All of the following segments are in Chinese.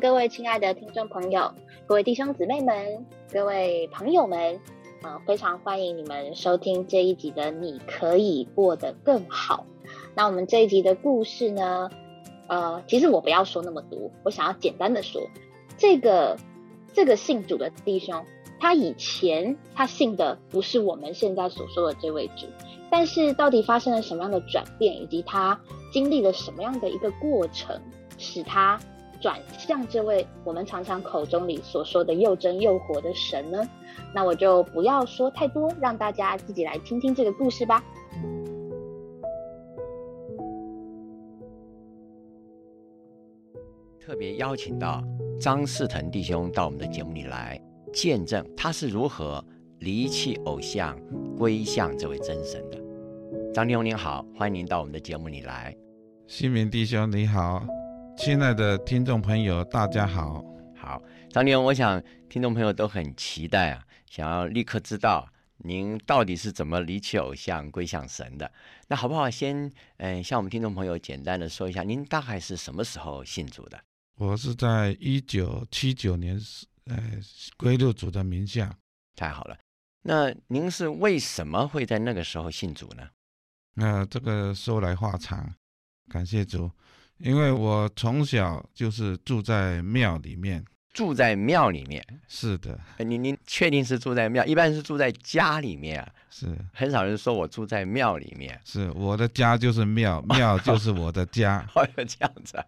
各位亲爱的听众朋友，各位弟兄姊妹们，各位朋友们，呃，非常欢迎你们收听这一集的《你可以过得更好》。那我们这一集的故事呢，呃，其实我不要说那么多，我想要简单的说，这个这个信主的弟兄，他以前他信的不是我们现在所说的这位主，但是到底发生了什么样的转变，以及他经历了什么样的一个过程，使他。转向这位我们常常口中里所说的又真又活的神呢？那我就不要说太多，让大家自己来听听这个故事吧。特别邀请到张世腾弟兄到我们的节目里来见证他是如何离弃偶像归向这位真神的。张弟兄您好，欢迎您到我们的节目里来。新民弟兄你好。亲爱的听众朋友，大家好，好，张连，我想听众朋友都很期待啊，想要立刻知道您到底是怎么离弃偶像归向神的。那好不好？先，嗯，向我们听众朋友简单的说一下，您大概是什么时候信主的？我是在一九七九年，呃，归入主的名下。太好了，那您是为什么会在那个时候信主呢？那这个说来话长，感谢主。因为我从小就是住在庙里面，住在庙里面，是的。您您确定是住在庙？一般是住在家里面啊，是很少人说我住在庙里面。是我的家就是庙，庙 就是我的家。哦，这样子啊。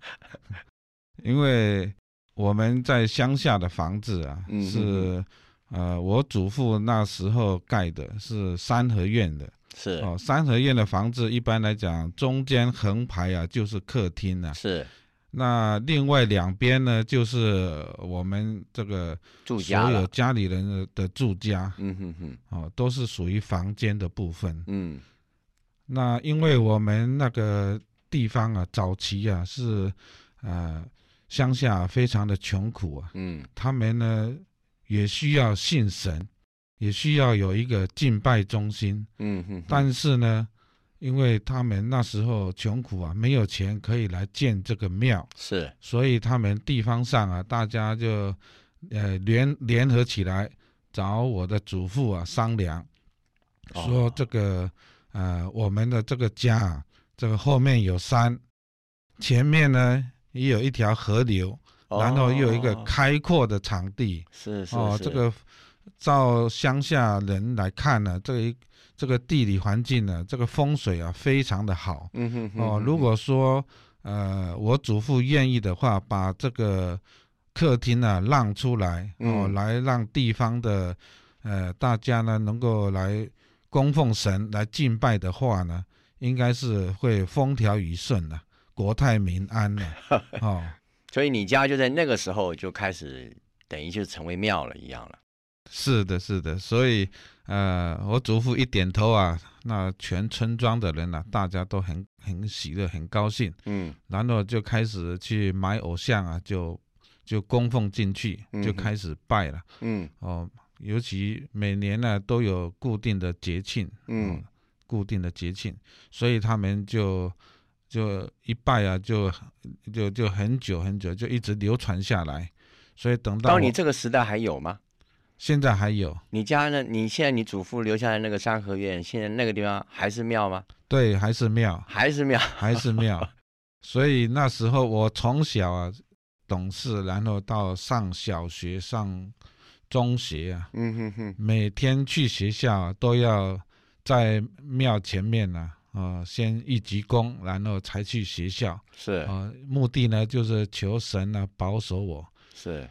因为我们在乡下的房子啊，是呃，我祖父那时候盖的，是三合院的。是哦，三合院的房子一般来讲，中间横排啊就是客厅啊。是，那另外两边呢，就是我们这个住家所有家里人的的住家。嗯哼哼，哦，都是属于房间的部分。嗯，那因为我们那个地方啊，早期啊是呃乡下非常的穷苦啊。嗯，他们呢也需要信神。也需要有一个敬拜中心，嗯哼，但是呢，因为他们那时候穷苦啊，没有钱可以来建这个庙，是，所以他们地方上啊，大家就呃联联合起来找我的祖父啊商量，说这个呃我们的这个家啊，这个后面有山，前面呢也有一条河流，然后又有一个开阔的场地，是是哦这个。照乡下人来看呢，这一这个地理环境呢，这个风水啊，非常的好。嗯哼哼。哦，如果说呃，我祖父愿意的话，把这个客厅呢让出来，哦，来让地方的呃大家呢能够来供奉神、来敬拜的话呢，应该是会风调雨顺的，国泰民安的。哦，所以你家就在那个时候就开始，等于就成为庙了一样了。是的，是的，所以，呃，我祖父一点头啊，那全村庄的人呢，大家都很很喜乐，很高兴，嗯，然后就开始去买偶像啊，就就供奉进去，就开始拜了，嗯，哦，尤其每年呢都有固定的节庆，嗯，固定的节庆，所以他们就就一拜啊，就就就很久很久，就一直流传下来，所以等到你这个时代还有吗？现在还有你家呢？你现在你祖父留下来那个三合院，现在那个地方还是庙吗？对，还是庙，还是庙，还是庙。所以那时候我从小啊懂事，然后到上小学、上中学啊，嗯哼哼，每天去学校都要在庙前面呢，啊，先一鞠躬，然后才去学校。是啊，目的呢就是求神呢保守我。是，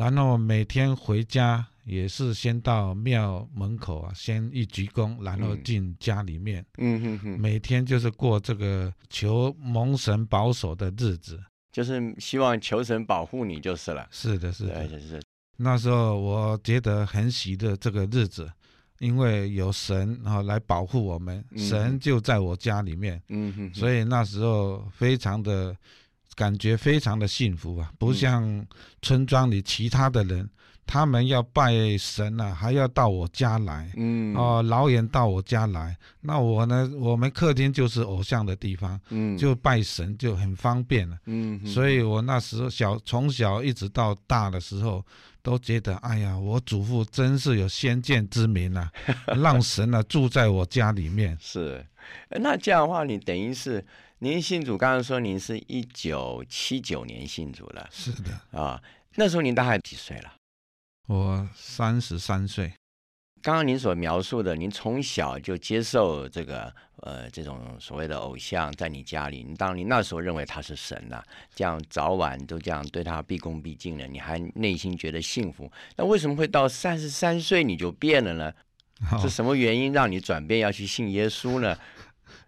然后每天回家。也是先到庙门口啊，先一鞠躬，然后进家里面。嗯哼哼，每天就是过这个求蒙神保守的日子，就是希望求神保护你就是了。是的，是的，是。那时候我觉得很喜的这个日子，因为有神啊来保护我们，神就在我家里面。嗯哼，所以那时候非常的感觉非常的幸福啊，不像村庄里其他的人。他们要拜神呢、还要到我家来。嗯哦，老远到我家来，那我呢？我们客厅就是偶像的地方，嗯就拜神就很方便了。嗯所以我那时候小从小一直到大的时候，都觉得，哎呀，我祖父真是有先见之明啊，让神啊住在我家里面。是，呃那这样的话，你等于是您信主，刚刚说您是一九七九年信主了是的，啊，那时候您大概几岁了？我三十三岁，刚刚您所描述的，您从小就接受这个呃这种所谓的偶像在你家里，你当你那时候认为他是神呐、这样早晚都这样对他毕恭毕敬了，你还内心觉得幸福。那为什么会到三十三岁你就变了呢？哦是什么原因让你转变要去信耶稣呢？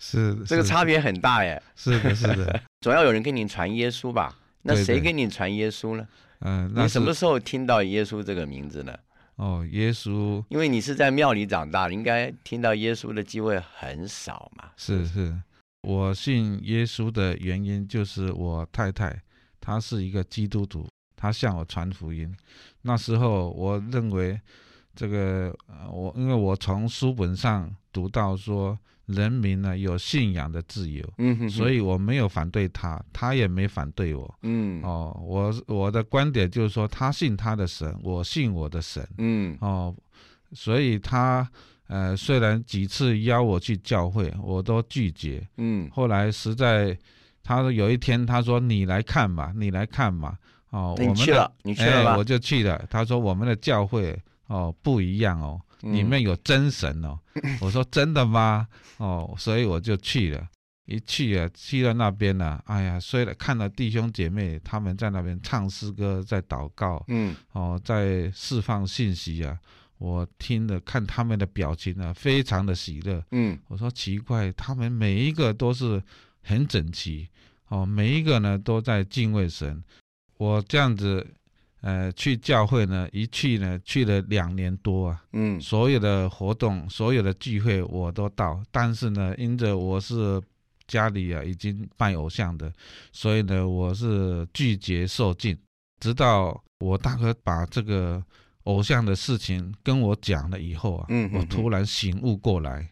是这个差别很大耶。是的，是的，总要有人给你传耶稣吧？那谁给你传耶稣呢？嗯、那你什么时候听到耶稣这个名字呢？哦，耶稣因为你是在庙里长大的，应该听到耶稣的机会很少嘛。是是，我信耶稣的原因就是我太太她是一个基督徒，她向我传福音。那时候我认为这个呃我因为我从书本上读到说人民呢有信仰的自由，嗯哼哼所以我没有反对他，他也没反对我。嗯哦，我我的观点就是说，他信他的神，我信我的神。嗯哦，所以他呃虽然几次邀我去教会，我都拒绝。嗯后来实在，他有一天他说：“你来看嘛，你来看嘛。”哦，我们去了，你去了？哎我就去了。他说：“我们的教会哦不一样哦，嗯里面有真神哦。我说：“真的吗？”哦，所以我就去了。一去啊，去到那边呢、哎呀，虽然看到弟兄姐妹他们在那边唱诗歌，在祷告，嗯哦，在释放信息啊，我听了看他们的表情啊，非常的喜乐。嗯我说奇怪，他们每一个都是很整齐，哦，每一个呢都在敬畏神。我这样子，呃，去教会呢，一去呢去了两年多啊，嗯。所有的活动、所有的聚会我都到，但是呢，因着我是家里啊已经拜偶像的，所以呢，我是拒绝受尽。直到我大哥把这个偶像的事情跟我讲了以后啊，嗯嗯。我突然醒悟过来，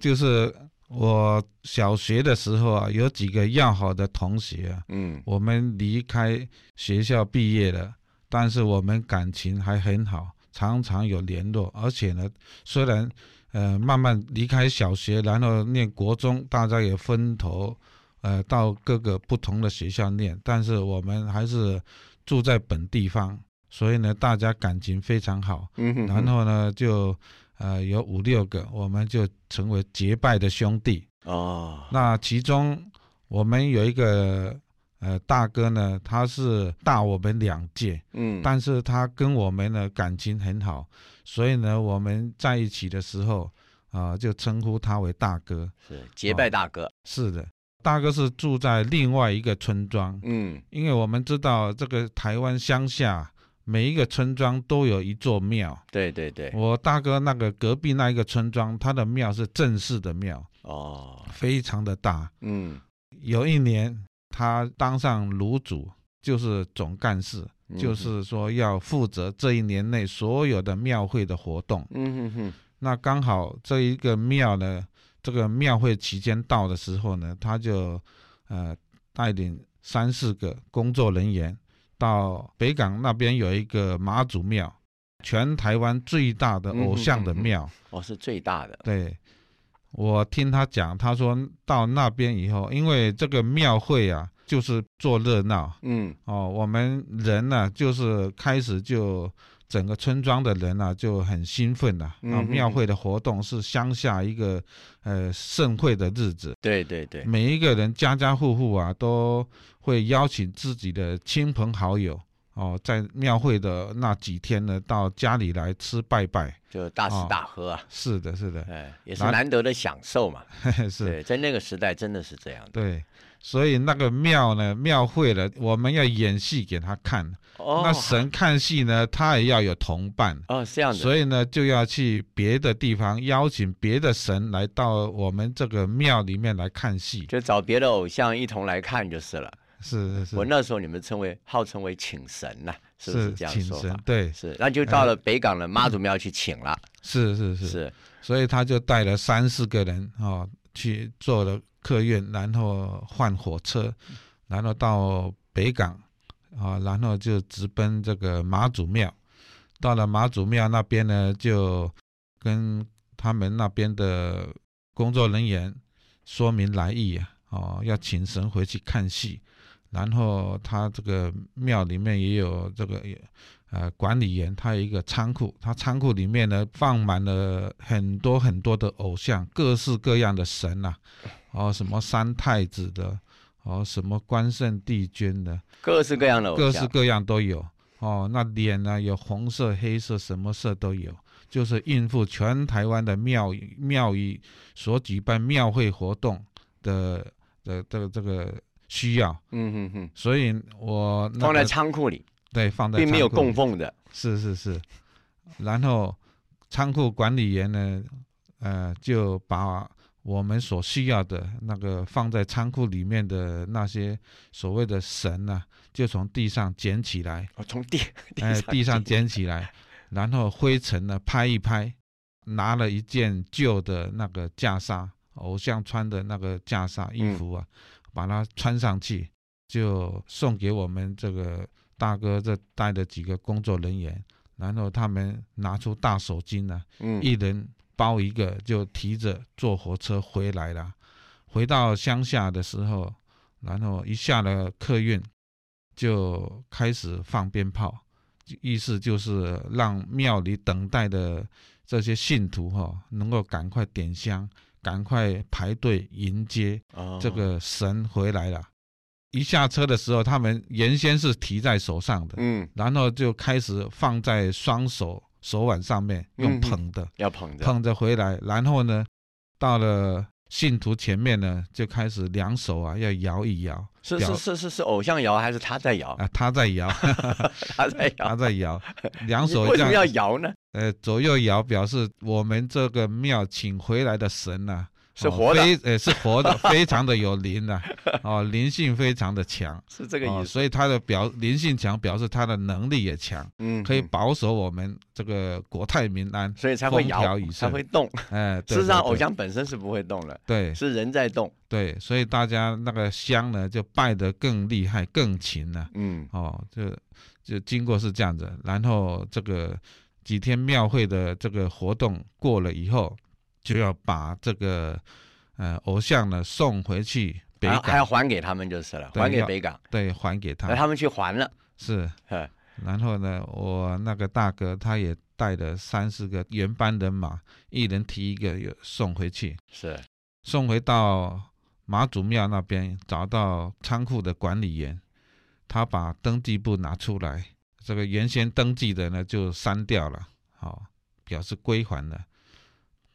就是我小学的时候啊，有几个要好的同学啊，嗯。我们离开学校毕业了，但是我们感情还很好，常常有联络。而且呢，虽然呃慢慢离开小学，然后念国中，大家也分头呃到各个不同的学校念，但是我们还是住在本地方，所以呢，大家感情非常好。嗯哼哼，然后呢，就呃有五六个，我们就成为结拜的兄弟。哦，那其中我们有一个呃大哥呢，他是大我们两届，嗯但是他跟我们呢感情很好，所以呢我们在一起的时候啊、就称呼他为大哥。是结拜大哥，是的，大哥是住在另外一个村庄，嗯因为我们知道这个台湾乡下每一个村庄都有一座庙。对对对，我大哥那个隔壁那一个村庄，他的庙是正式的庙，哦，非常的大。嗯，有一年，他当上炉主，就是总干事，嗯就是说要负责这一年内所有的庙会的活动。嗯哼哼，那刚好这一个庙呢，这个庙会期间到的时候呢，他就呃带领三四个工作人员到北港那边有一个妈祖庙，全台湾最大的偶像的庙。哦，是最大的，对，我听他讲，他说到那边以后，因为这个庙会啊，就是做热闹。嗯。哦，我们人呢、就是开始就整个村庄的人啊就很兴奋了、嗯啊。庙嗯。会的活动是乡下一个呃盛会的日子，对对对，每一个人家家户户啊都会邀请自己的亲朋好友哦，在庙会的那几天呢，到家里来吃拜拜。就大吃哦大喝啊，是的，是的，哎，也是难得的享受嘛，是。对，在那个时代真的是这样的，对，所以那个庙呢，庙会了，我们要演戏给他看。哦，那神看戏呢，他也要有同伴，哦是这样的，所以呢，就要去别的地方邀请别的神来到我们这个庙里面来看戏。就找别的偶像一同来看就是了。是是是，我那时候你们称为号称为请神呐、是不是这样说法？，对，是，那就到了北港的妈祖庙去请了，是是是，是，所以他就带了三四个人哦，去坐了客运，然后换火车，然后到北港啊、然后就直奔这个妈祖庙。到了妈祖庙那边呢，就跟他们那边的工作人员说明来意啊，哦，要请神回去看戏。然后他这个庙里面也有这个呃管理员，他有一个仓库，他仓库里面呢放满了很多很多的偶像，各式各样的神呐、哦，什么三太子的，哦，什么关圣帝君的，各式各样的偶像，各式各样都有。哦，那脸呢有红色、黑色，什么色都有，就是应付全台湾的庙宇庙宇所举办庙会活动的的这个这个需要。嗯哼哼，所以我、那放在仓库里，对放在并没有供奉的，是是是，然后仓库管理员呢，呃，就把我们所需要的那个放在仓库里面的那些所谓的神呢、就从地上捡起来，哦，从地 哎，地上捡，捡起来，然后灰尘呢拍一拍，拿了一件旧的那个袈裟，偶像穿的那个袈裟衣服啊，把它穿上去，就送给我们这个大哥这带的几个工作人员，然后他们拿出大手巾呢、嗯，一人包一个，就提着坐火车回来了。回到乡下的时候，然后一下了客运，就开始放鞭炮，意思就是让庙里等待的这些信徒哈、能够赶快点香，赶快排队迎接哦这，个神回来了。一下车的时候，他们原先是提在手上的，嗯，然后就开始放在双手手腕上面，用捧的。要捧着，捧着回来，然后呢，到了信徒前面呢，就开始两手啊要摇一摇是是是是是偶像摇还是他在摇？啊，他在摇，他在摇。他，在摇，两手为什么要摇呢？呃左右摇，表示我们这个庙请回来的神呐、哦是活的非呃是活的，非常的有灵的、哦，灵性非常的强，是这个哦，意思。所以他的表灵性强，表示他的能力也强，嗯，可以嗯保守我们这个国泰民安，所以才会摇，才会动。哎，对事实上，偶像本身是不会动的，对是人在动。对，所以大家那个香呢，就拜得更厉害、更勤了。嗯，哦，就就经过是这样子，然后这个几天庙会的这个活动过了以后，就要把这个呃偶像呢送回去北港。还要，还给他们就是了，还给北港，对，还给他。那他们去还了。是。哎然后呢，我那个大哥他也带了三四个原班人马，一人提一个，又送回去。是，送回到马祖庙那边，找到仓库的管理员，他把登记簿拿出来，这个原先登记的呢就删掉了，好、表示归还了，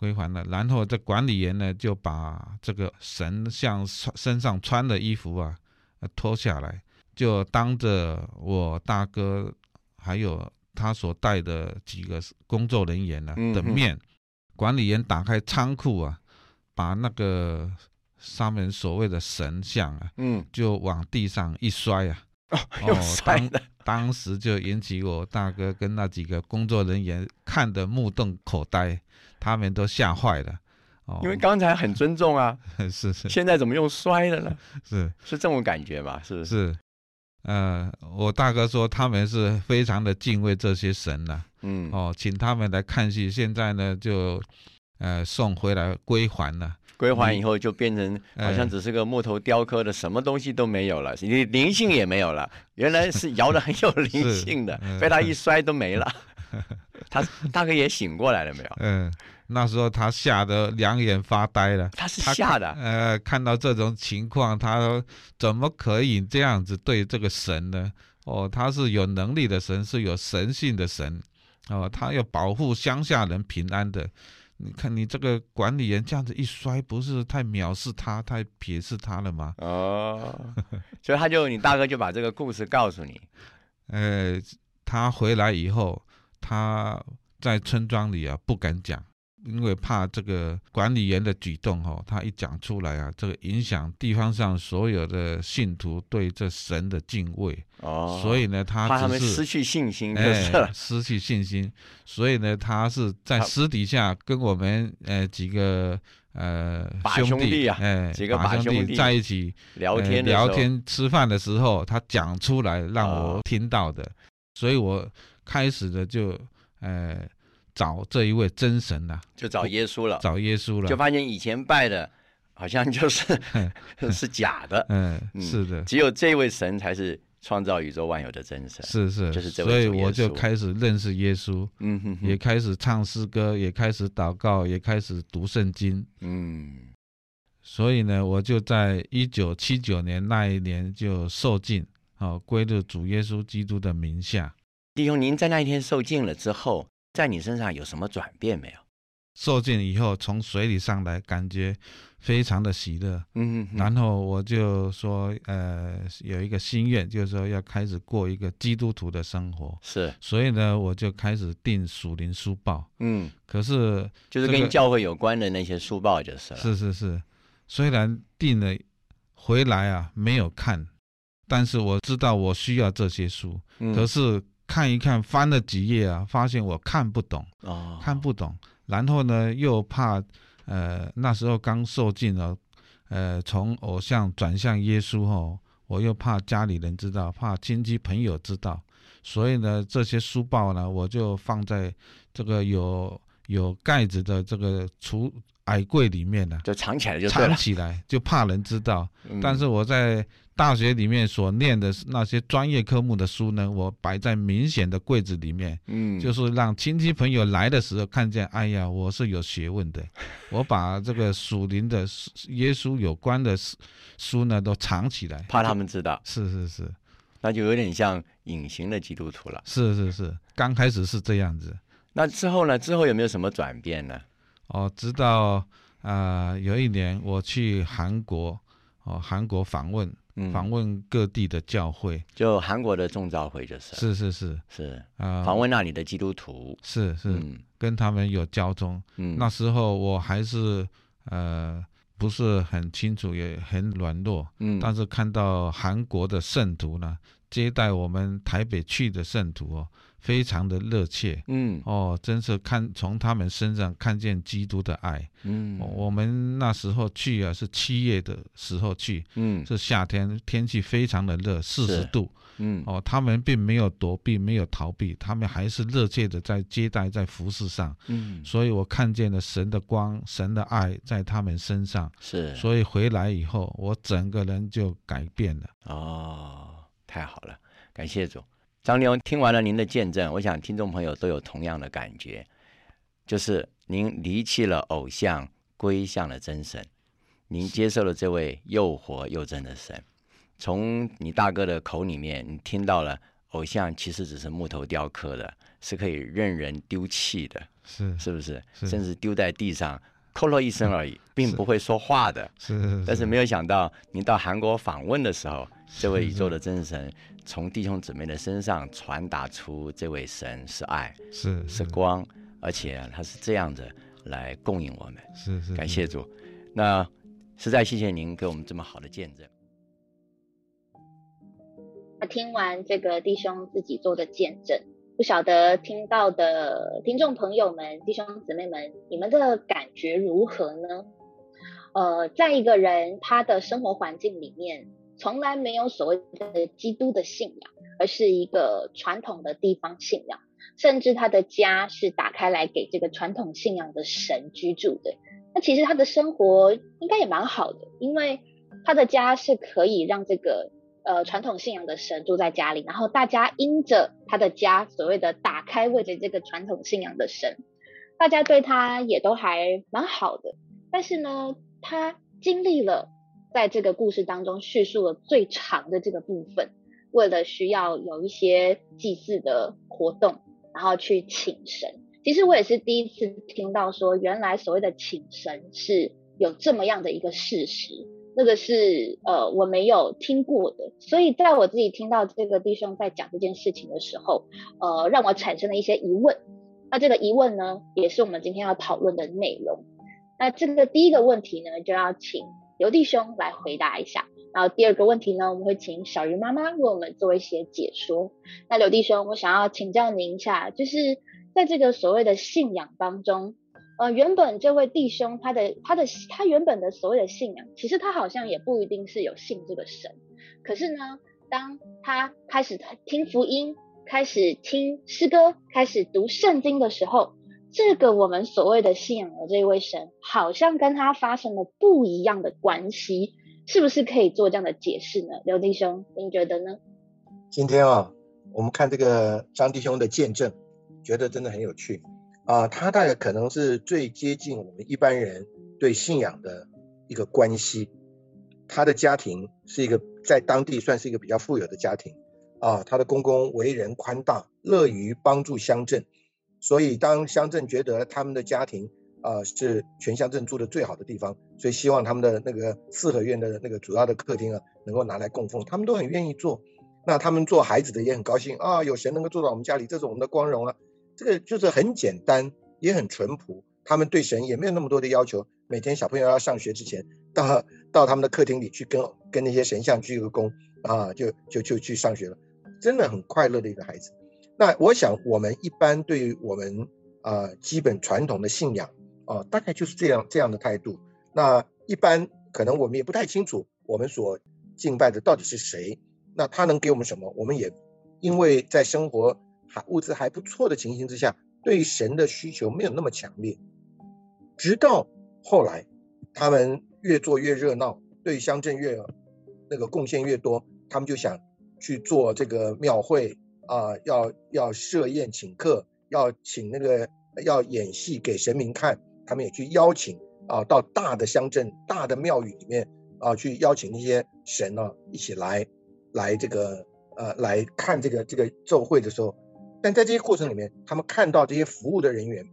归还了。然后这管理员呢就把这个神像穿身上穿的衣服啊，呃脱下来，就当着我大哥还有他所带的几个工作人员呢、的面，管理员打开仓库啊，把那个上面所谓的神像啊，嗯，就往地上一摔啊，又摔当了。当时就引起我大哥跟那几个工作人员看得目瞪口呆，他们都吓坏了。哦，因为刚才很尊重啊，是是现在怎么又摔了呢？是是这种感觉吧？是不是？是，呃，我大哥说他们是非常的敬畏这些神呐、嗯，哦，请他们来看戏，现在呢就呃送回来归还了。归还以后就变成哎好像只是个木头雕刻的，什么东西都没有了，灵灵性也没有了。原来是摇的很有灵性的，嗯被他一摔都没了。他大哥也醒过来了没有？嗯、那时候他吓得两眼发呆了。他是他吓的，呃，看到这种情况，他说怎么可以这样子对这个神呢？哦，他是有能力的神，是有神性的神，哦，他要保护乡下人平安的。你看你这个管理员这样子一摔，不是太藐视他，太鄙视他了吗？哦，所以他就你大哥就把这个故事告诉你，呃，他回来以后，他在村庄里啊不敢讲，因为怕这个管理员的举动哈，他一讲出来啊，这个影响地方上所有的信徒对这神的敬畏哦，所以呢，他怕他们失去信心就是。哎，失去信心，所以呢，他是在私底下跟我们呃几个呃兄弟弟啊哎，几个兄弟在一起聊呃聊天吃饭的时候，他讲出来让哦。我听到的，所以我开始的就呃找这一位真神呐、就找耶稣了，找耶稣了，就发现以前拜的好像就是 是假的，嗯，嗯是的，只有这位神才是创造宇宙万有的真神。是是，就是这位所以我就开始认识耶稣，嗯哼哼。也开始唱诗歌，也开始祷告，也开始读圣经。嗯，所以呢，我就在一九七九年那一年就受尽，哦，归入主耶稣基督的名下。弟兄，您在那一天受尽了之后，在你身上有什么转变没有？受尽以后，从水里上来，感觉非常的喜乐。嗯哼哼，然后我就说，呃，有一个心愿，就是说要开始过一个基督徒的生活。是，所以呢，我就开始订属灵书报。嗯，可是就是跟教会有关的那些书报就是了。是是是，虽然订了回来啊没有看，但是我知道我需要这些书。嗯可是看一看，翻了几页啊，发现我看不懂，哦，看不懂。然后呢，又怕，呃，那时候刚受尽了，呃，从偶像转向耶稣后，我又怕家里人知道，怕亲戚朋友知道，所以呢，这些书报呢，我就放在这个有有盖子的这个橱矮柜里面呢、就藏起来就藏。起来，就怕人知道。嗯但是我在大学里面所念的那些专业科目的书呢，我摆在明显的柜子里面，嗯，就是让亲戚朋友来的时候看见，哎呀，我是有学问的。我把这个属灵的耶稣有关的书书呢都藏起来，怕他们知道，是是是那就有点像隐形的基督徒了。是是是，刚开始是这样子那之后呢？之后有没有什么转变呢？哦，直到啊、呃有一年我去韩国哦，韩国访问嗯，访问各地的教会，就韩国的众召会就是是是是。是。啊，访问那里的基督徒。是是。嗯。跟他们有交通。嗯，那时候我还是呃不是很清楚，也很软弱，嗯，但是看到韩国的圣徒呢，接待我们台北去的圣徒哦，非常的热切嗯哦，真是看从他们身上看见基督的爱。嗯哦我们那时候去啊，是七月的时候去，嗯是夏天，天气非常的热，四十度。嗯哦，他们并没有躲避，没有逃避，他们还是热切的在接待，在服侍上。嗯，所以我看见了神的光，神的爱在他们身上。是所以回来以后，我整个人就改变了。哦，太好了，感谢主。张立荣听完了您的见证，我想听众朋友都有同样的感觉，就是您离弃了偶像，归向了真神，您接受了这位又活又真的神。从你大哥的口里面，你听到了偶像其实只是木头雕刻的，是可以任人丢弃的，是是不是？是甚至丢在地上，扣了一声而已，并不会说话的。是，但是没有想到，您到韩国访问的时候，这位宇宙的真神从弟兄姊妹的身上传达出这位神是爱，是是光，而且他是这样的来供应我们。是是，感谢主，那实在谢谢您给我们这么好的见证。听完这个弟兄自己做的见证，不晓得听到的听众朋友们、弟兄姊妹们，你们的感觉如何呢？呃，在一个人他的生活环境里面，从来没有所谓的基督的信仰，而是一个传统的地方信仰，甚至他的家是打开来给这个传统信仰的神居住的。那其实他的生活应该也蛮好的，因为他的家是可以让这个呃传统信仰的神住在家里，然后大家因着他的家所谓的打开为着这个传统信仰的神，大家对他也都还蛮好的。但是呢，他经历了在这个故事当中叙述了最长的这个部分，为了需要有一些祭祀的活动，然后去请神。其实我也是第一次听到说，原来所谓的请神是有这么样的一个事实。那个是呃我没有听过的，所以在我自己听到这个弟兄在讲这件事情的时候，呃，让我产生了一些疑问。那这个疑问呢，也是我们今天要讨论的内容。那这个第一个问题呢，就要请刘弟兄来回答一下。然后第二个问题呢，我们会请小鱼妈妈为我们做一些解说。那刘弟兄，我想要请教您一下，就是在这个所谓的信仰当中，呃，原本这位弟兄他的他的他原本的所谓的信仰，其实他好像也不一定是有信这个神。可是呢，当他开始听福音，开始听诗歌，开始读圣经的时候，这个我们所谓的信仰的这位神，好像跟他发生了不一样的关系。是不是可以做这样的解释呢，刘弟兄？您觉得呢？今天啊，我们看这个张弟兄的见证，觉得真的很有趣啊。他大概可能是最接近我们一般人对信仰的一个关系。他的家庭是一个在当地算是一个比较富有的家庭啊。他的公公为人宽大，乐于帮助乡镇，所以当乡镇觉得他们的家庭。啊，是全乡镇住的最好的地方，所以希望他们的那个四合院的那个主要的客厅啊，能够拿来供奉，他们都很愿意做。那他们做孩子的也很高兴啊，有神能够做到我们家里，这是我们的光荣啊。这个就是很简单，也很淳朴。他们对神也没有那么多的要求，每天小朋友要上学之前，到到他们的客厅里去跟跟那些神像鞠个躬啊，就就就去上学了，真的很快乐的一个孩子。那我想，我们一般对于我们啊基本传统的信仰。啊，大概就是这样这样的态度。那一般可能我们也不太清楚，我们所敬拜的到底是谁。那他能给我们什么？我们也因为在生活还物质还不错的情形之下，对神的需求没有那么强烈。直到后来，他们越做越热闹，对乡镇越那个贡献越多，他们就想去做这个庙会啊，要要设宴请客，要请那个要演戏给神明看。他们也去邀请啊，到大的乡镇、大的庙宇里面啊，去邀请那些神呢，一起来，来这个呃，来看这个这个奏会的时候，但在这些过程里面，他们看到这些服务的人员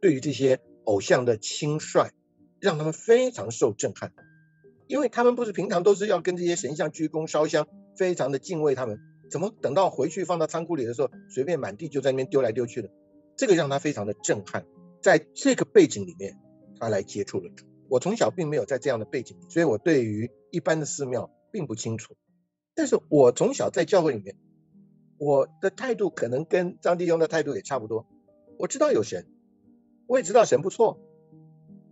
对于这些偶像的轻率，让他们非常受震撼，因为他们不是平常都是要跟这些神像鞠躬烧香，非常的敬畏他们，怎么等到回去放到仓库里的时候，随便满地就在那边丢来丢去的，这个让他非常的震撼。在这个背景里面，他来接触了主。我从小并没有在这样的背景，所以我对于一般的寺庙并不清楚。但是我从小在教会里面，我的态度可能跟张弟兄的态度也差不多。我知道有神，我也知道神不错，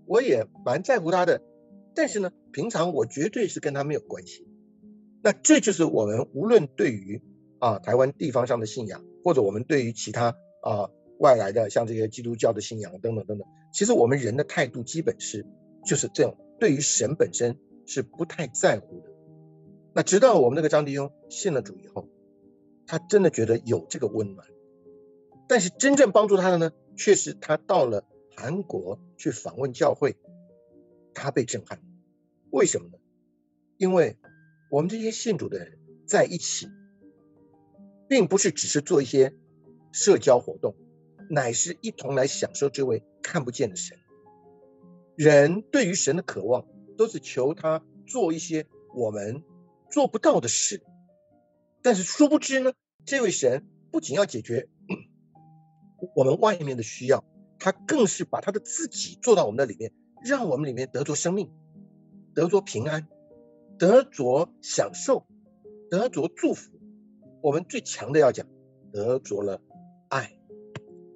我也蛮在乎他的。但是呢，平常我绝对是跟他没有关系。那这就是我们无论对于啊台湾地方上的信仰，或者我们对于其他啊。外来的像这些基督教的信仰等等等等，其实我们人的态度基本是就是这样，对于神本身是不太在乎的。那直到我们那个张弟兄信了主以后，他真的觉得有这个温暖。但是真正帮助他的呢，却是他到了韩国去访问教会，他被震撼。为什么呢？因为我们这些信主的人在一起，并不是只是做一些社交活动。乃是一同来享受这位看不见的神。人对于神的渴望，都是求他做一些我们做不到的事。但是殊不知呢，这位神不仅要解决 我们外面的需要，他更是把他的自己做到我们的里面，让我们里面得着生命，得着平安，得着享受，得着祝福。我们最强的要讲，得着了爱。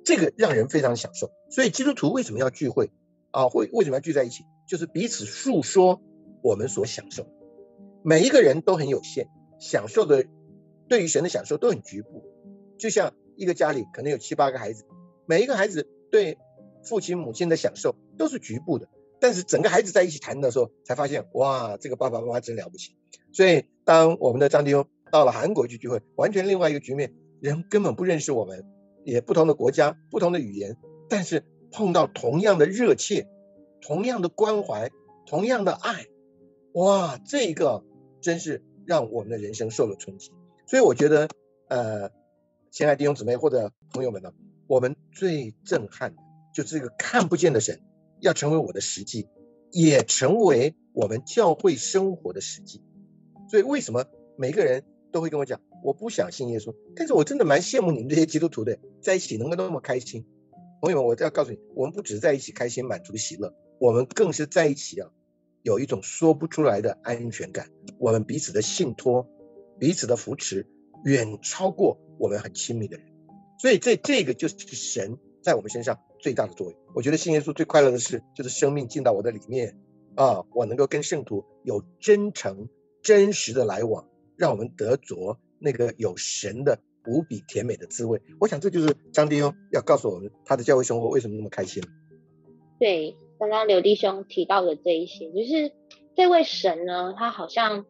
这个让人非常享受，所以基督徒为什么要聚会啊？会为什么要聚在一起？就是彼此诉说我们所享受。每一个人都很有限，享受的对于神的享受都很局部。就像一个家里可能有七八个孩子，每一个孩子对父亲母亲的享受都是局部的。但是整个孩子在一起谈的时候，才发现哇，这个爸爸妈妈真了不起。所以当我们的张弟兄到了韩国去聚会，完全另外一个局面，人根本不认识我们。也不同的国家，不同的语言，但是碰到同样的热切，同样的关怀，同样的爱，哇，这个真是让我们的人生受了冲击。所以我觉得，呃，亲爱弟兄姊妹或者朋友们呢，我们最震撼的就是这个看不见的神要成为我的实际，也成为我们教会生活的实际。所以为什么每个人都会跟我讲，我不想信耶稣，但是我真的蛮羡慕你们这些基督徒的，在一起能够那么开心。朋友们，我要告诉你，我们不只是在一起开心、满足、喜乐，我们更是在一起啊，有一种说不出来的安全感。我们彼此的信托、彼此的扶持，远超过我们很亲密的人。所以这这个就是神在我们身上最大的作为。我觉得信耶稣最快乐的事，就是生命进到我的里面啊，我能够跟圣徒有真诚、真实的来往，让我们得着。那个有神的无比甜美的滋味，我想这就是张弟兄要告诉我们他的教会生活为什么那么开心。对，刚刚刘弟兄提到的这一些，就是这位神呢，他好像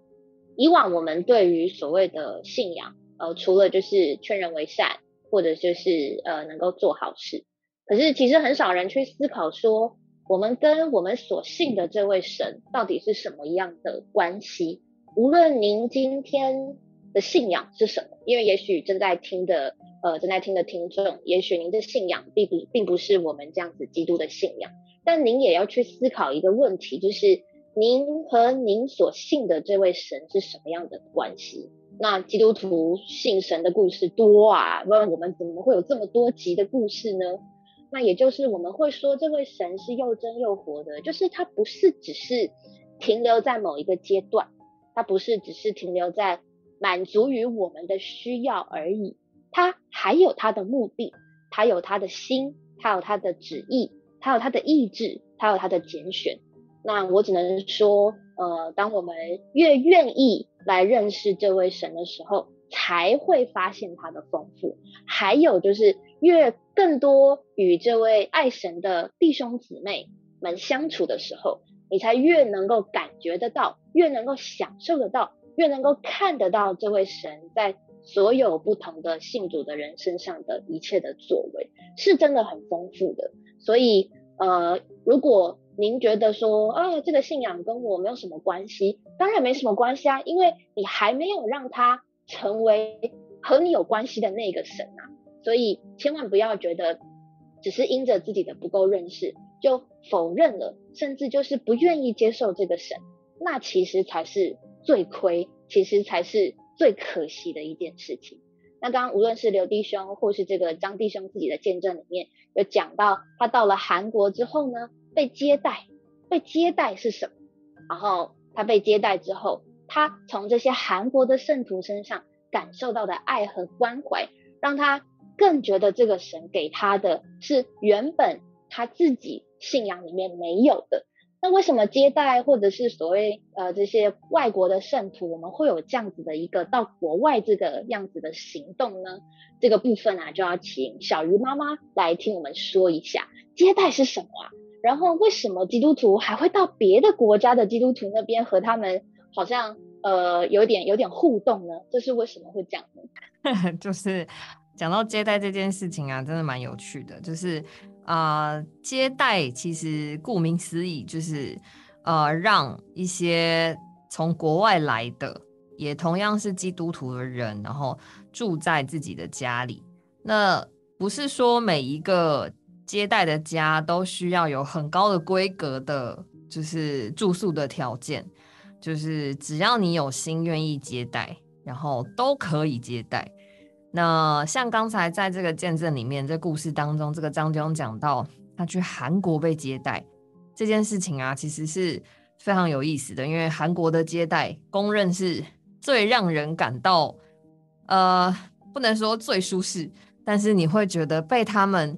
以往我们对于所谓的信仰，呃，除了就是劝人为善，或者就是呃能够做好事，可是其实很少人去思考说，我们跟我们所信的这位神到底是什么样的关系。无论您今天。的信仰是什么？因为也许正在听的，呃，正在听的听众，也许您的信仰并不并不是我们这样子基督的信仰，但您也要去思考一个问题，就是您和您所信的这位神是什么样的关系？那基督徒信神的故事多啊，不然我们怎么会有这么多集的故事呢？那也就是我们会说，这位神是又真又活的，就是他不是只是停留在某一个阶段，他不是只是停留在。满足于我们的需要而已，他还有他的目的，他有他的心，他有他的旨意，他有他的意志，他有他的拣选。那我只能说，呃，当我们越愿意来认识这位神的时候，才会发现他的丰富。还有就是，越更多与这位爱神的弟兄姊妹们相处的时候，你才越能够感觉得到，越能够享受得到。越能够看得到这位神在所有不同的信主的人身上的一切的作为，是真的很丰富的。所以，呃，如果您觉得说，啊，这个信仰跟我没有什么关系，当然没什么关系啊，因为你还没有让他成为和你有关系的那个神啊。所以，千万不要觉得只是因着自己的不够认识就否认了，甚至就是不愿意接受这个神，那其实才是。最亏，其实才是最可惜的一件事情。那刚刚无论是刘弟兄或是这个张弟兄自己的见证里面，有讲到他到了韩国之后呢，被接待，被接待是什么？然后他被接待之后，他从这些韩国的圣徒身上感受到的爱和关怀，让他更觉得这个神给他的是原本他自己信仰里面没有的。那为什么接待或者是所谓呃这些外国的圣徒，我们会有这样子的一个到国外这个样子的行动呢？这个部分啊，就要请小鱼妈妈来听我们说一下接待是什么啊？然后为什么基督徒还会到别的国家的基督徒那边和他们好像呃有点有点互动呢？这是为什么会这样呢？就是讲到接待这件事情啊，真的蛮有趣的，就是。啊，接待其实顾名思义就是，呃，让一些从国外来的，也同样是基督徒的人，然后住在自己的家里。那不是说每一个接待的家都需要有很高的规格的，就是住宿的条件，就是只要你有心愿意接待，然后都可以接待。那像刚才在这个见证里面，这故事当中，这个张兄讲到他去韩国被接待这件事情啊，其实是非常有意思的，因为韩国的接待公认是最让人感到，呃，不能说最舒适，但是你会觉得被他们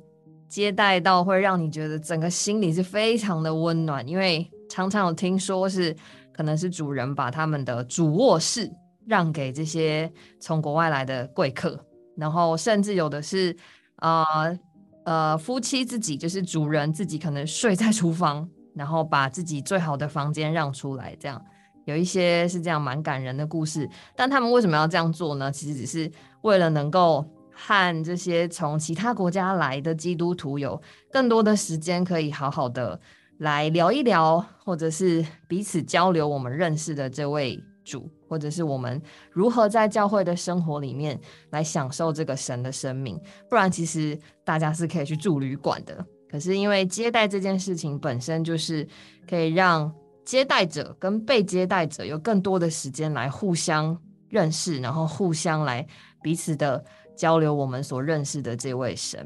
接待到，会让你觉得整个心里是非常的温暖，因为常常有听说是可能是主人把他们的主卧室让给这些从国外来的贵客。然后甚至有的是，呃呃，夫妻自己就是主人自己可能睡在厨房，然后把自己最好的房间让出来，这样有一些是这样蛮感人的故事。但他们为什么要这样做呢？其实只是为了能够和这些从其他国家来的基督徒有更多的时间，可以好好的来聊一聊，或者是彼此交流我们认识的这位。主，或者是我们如何在教会的生活里面来享受这个神的生命？不然，其实大家是可以去住旅馆的。可是，因为接待这件事情本身就是可以让接待者跟被接待者有更多的时间来互相认识，然后互相来彼此的交流我们所认识的这位神。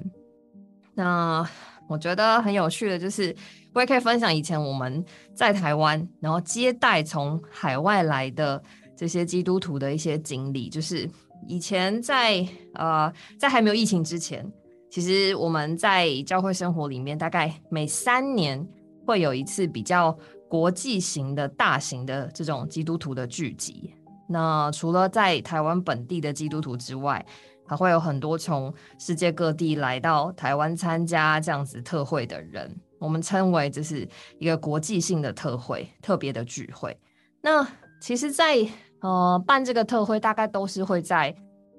那我觉得很有趣的就是，我也可以分享以前我们在台湾，然后接待从海外来的这些基督徒的一些经历。就是以前在呃在还没有疫情之前，其实我们在教会生活里面，大概每三年会有一次比较国际型的大型的这种基督徒的聚集。那除了在台湾本地的基督徒之外，还会有很多从世界各地来到台湾参加这样子特会的人，我们称为这是一个国际性的特会、特别的聚会。那其实，在呃办这个特会，大概都是会在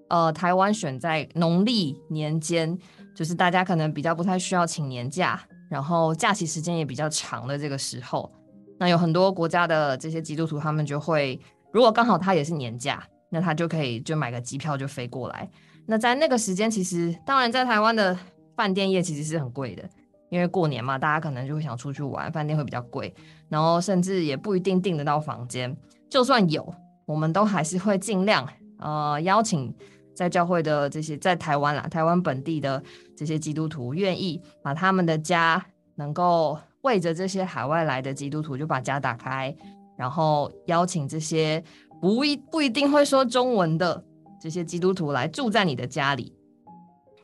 呃台湾选在农历年间，就是大家可能比较不太需要请年假，然后假期时间也比较长的这个时候，那有很多国家的这些基督徒，他们就会如果刚好他也是年假，那他就可以就买个机票就飞过来。那在那个时间，其实当然在台湾的饭店业其实是很贵的，因为过年嘛，大家可能就会想出去玩，饭店会比较贵，然后甚至也不一定订得到房间。就算有，我们都还是会尽量呃邀请在教会的这些在台湾啦，台湾本地的这些基督徒，愿意把他们的家能够为着这些海外来的基督徒，就把家打开，然后邀请这些不一不一定会说中文的。这些基督徒来住在你的家里，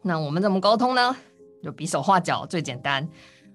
那我们怎么沟通呢？就比手画脚最简单，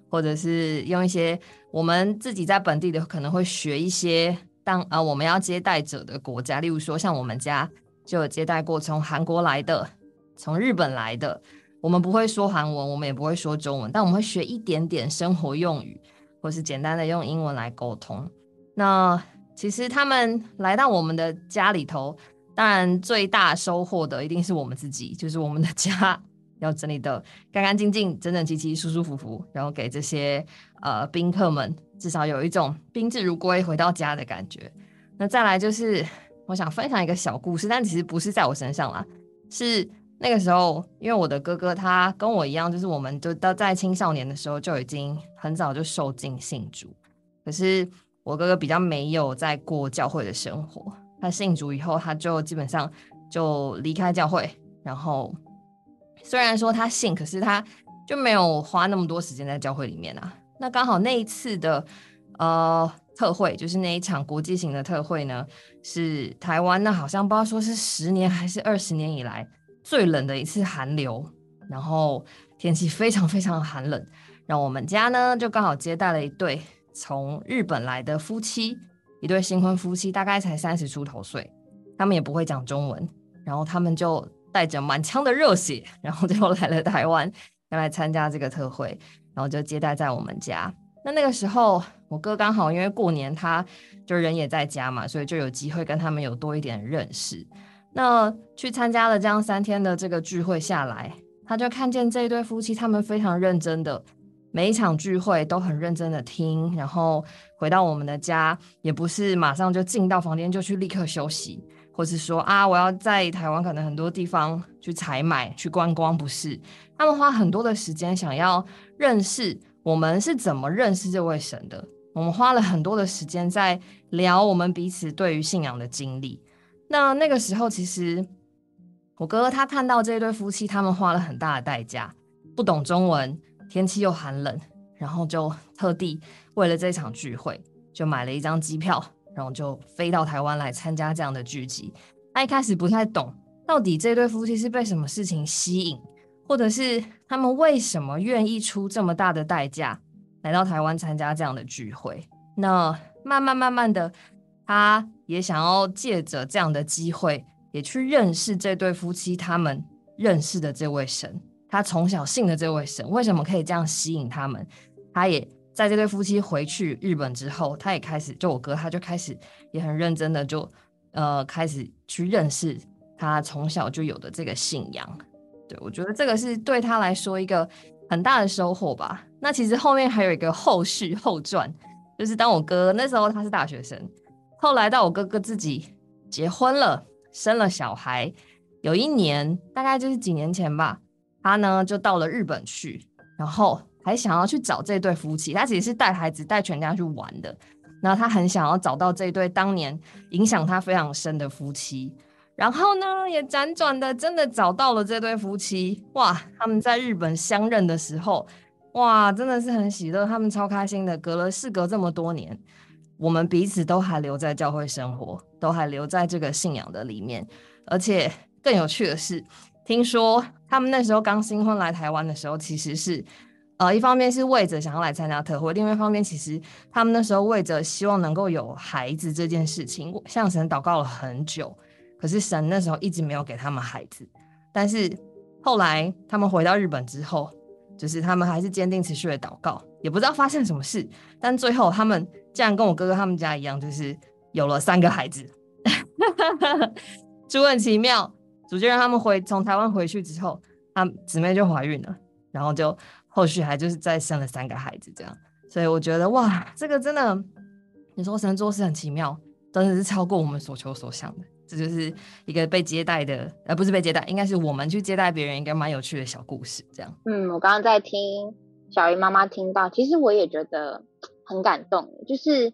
或者是用一些我们自己在本地的可能会学一些当啊我们要接待者的国家，例如说像我们家就有接待过从韩国来的，从日本来的，我们不会说韩文，我们也不会说中文，但我们会学一点点生活用语，或是简单的用英文来沟通。那其实他们来到我们的家里头。当然，最大收获的一定是我们自己，就是我们的家要整理的干干净净、整整齐齐、舒舒服服，然后给这些呃宾客们至少有一种宾至如归、回到家的感觉。那再来就是，我想分享一个小故事，但其实不是在我身上啦，是那个时候，因为我的哥哥他跟我一样，就是我们就到在青少年的时候就已经很早就受尽信主，可是我哥哥比较没有在过教会的生活。他信主以后，他就基本上就离开教会。然后虽然说他信，可是他就没有花那么多时间在教会里面啊。那刚好那一次的呃特会，就是那一场国际型的特会呢，是台湾那好像不知道说是十年还是二十年以来最冷的一次寒流，然后天气非常非常寒冷。然后我们家呢就刚好接待了一对从日本来的夫妻。一对新婚夫妻大概才三十出头岁，他们也不会讲中文，然后他们就带着满腔的热血，然后就来了台湾，要来参加这个特会，然后就接待在我们家。那那个时候，我哥刚好因为过年，他就人也在家嘛，所以就有机会跟他们有多一点认识。那去参加了这样三天的这个聚会下来，他就看见这一对夫妻，他们非常认真的。每一场聚会都很认真的听，然后回到我们的家，也不是马上就进到房间就去立刻休息，或是说啊，我要在台湾可能很多地方去采买、去观光，不是？他们花很多的时间想要认识我们是怎么认识这位神的。我们花了很多的时间在聊我们彼此对于信仰的经历。那那个时候，其实我哥哥他看到这对夫妻，他们花了很大的代价，不懂中文。天气又寒冷，然后就特地为了这场聚会，就买了一张机票，然后就飞到台湾来参加这样的聚集。他一开始不太懂，到底这对夫妻是被什么事情吸引，或者是他们为什么愿意出这么大的代价来到台湾参加这样的聚会。那慢慢慢慢的，他也想要借着这样的机会，也去认识这对夫妻他们认识的这位神。他从小信的这位神，为什么可以这样吸引他们？他也在这对夫妻回去日本之后，他也开始，就我哥，他就开始也很认真的，就呃开始去认识他从小就有的这个信仰。对我觉得这个是对他来说一个很大的收获吧。那其实后面还有一个后续后传，就是当我哥那时候他是大学生，后来到我哥哥自己结婚了，生了小孩，有一年大概就是几年前吧。他呢就到了日本去，然后还想要去找这对夫妻。他其实是带孩子、带全家去玩的。然后他很想要找到这对当年影响他非常深的夫妻。然后呢，也辗转的真的找到了这对夫妻。哇，他们在日本相认的时候，哇，真的是很喜乐，他们超开心的。隔了事隔这么多年，我们彼此都还留在教会生活，都还留在这个信仰的里面。而且更有趣的是，听说他们那时候刚新婚来台湾的时候，其实是。呃，一方面是为着想要来参加特会，另外一方面其实他们那时候为着希望能够有孩子这件事情，向神祷告了很久。可是神那时候一直没有给他们孩子。但是后来他们回到日本之后，就是他们还是坚定持续的祷告，也不知道发生什么事。但最后他们竟然跟我哥哥他们家一样，就是有了三个孩子，就很奇妙。主就让他们回从台湾回去之后，他姊妹就怀孕了，然后就。后续还就是再生了三个孩子，这样，所以我觉得哇，这个真的，你说神做事很奇妙，真的是超过我们所求所想的。这就是一个被接待的，呃，不是被接待，应该是我们去接待别人，一个蛮有趣的小故事。这样，嗯，我刚刚在听小鱼妈妈听到，其实我也觉得很感动，就是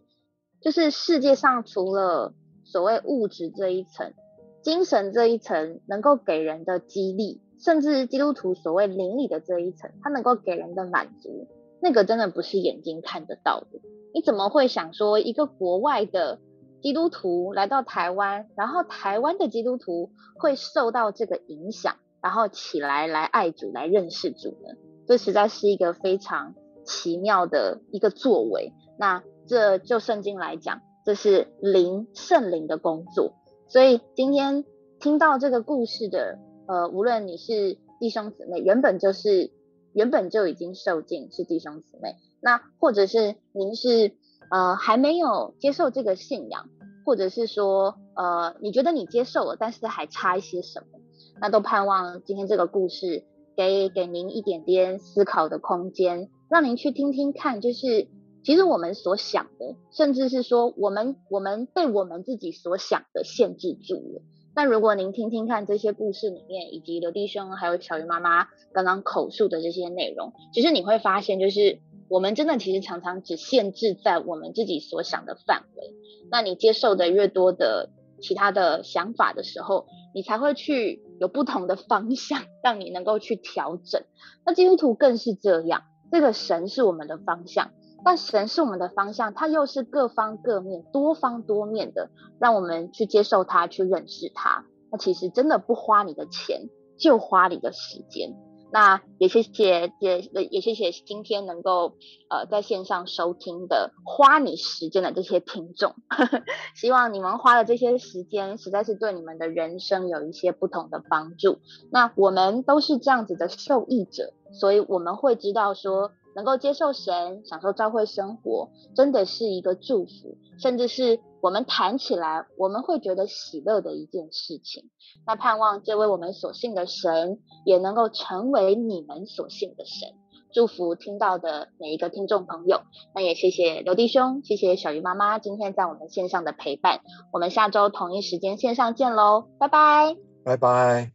就是世界上除了所谓物质这一层，精神这一层能够给人的激励。甚至基督徒所谓灵里的这一层，它能够给人的满足，那个真的不是眼睛看得到的。你怎么会想说一个国外的基督徒来到台湾，然后台湾的基督徒会受到这个影响，然后起来来爱主、来认识主呢？这实在是一个非常奇妙的一个作为。那这就圣经来讲，这是灵圣灵的工作。所以今天听到这个故事的。呃，无论你是弟兄姊妹，原本就是原本就已经受尽是弟兄姊妹，那或者是您是呃还没有接受这个信仰，或者是说呃你觉得你接受了，但是还差一些什么，那都盼望今天这个故事给给您一点点思考的空间，让您去听听看，就是其实我们所想的，甚至是说我们我们被我们自己所想的限制住了。那如果您听听看这些故事里面，以及刘弟兄还有小鱼妈妈刚刚口述的这些内容，其实你会发现，就是我们真的其实常常只限制在我们自己所想的范围。那你接受的越多的其他的想法的时候，你才会去有不同的方向，让你能够去调整。那基督徒更是这样，这个神是我们的方向。但神是我们的方向，它又是各方各面、多方多面的，让我们去接受它、去认识它。那其实真的不花你的钱，就花你的时间。那也谢谢，也也谢谢今天能够呃在线上收听的花你时间的这些听众。希望你们花的这些时间，实在是对你们的人生有一些不同的帮助。那我们都是这样子的受益者，所以我们会知道说。能够接受神，享受教会生活，真的是一个祝福，甚至是我们谈起来我们会觉得喜乐的一件事情。那盼望这位我们所信的神，也能够成为你们所信的神。祝福听到的每一个听众朋友。那也谢谢刘弟兄，谢谢小鱼妈妈今天在我们线上的陪伴。我们下周同一时间线上见喽，拜拜，拜拜。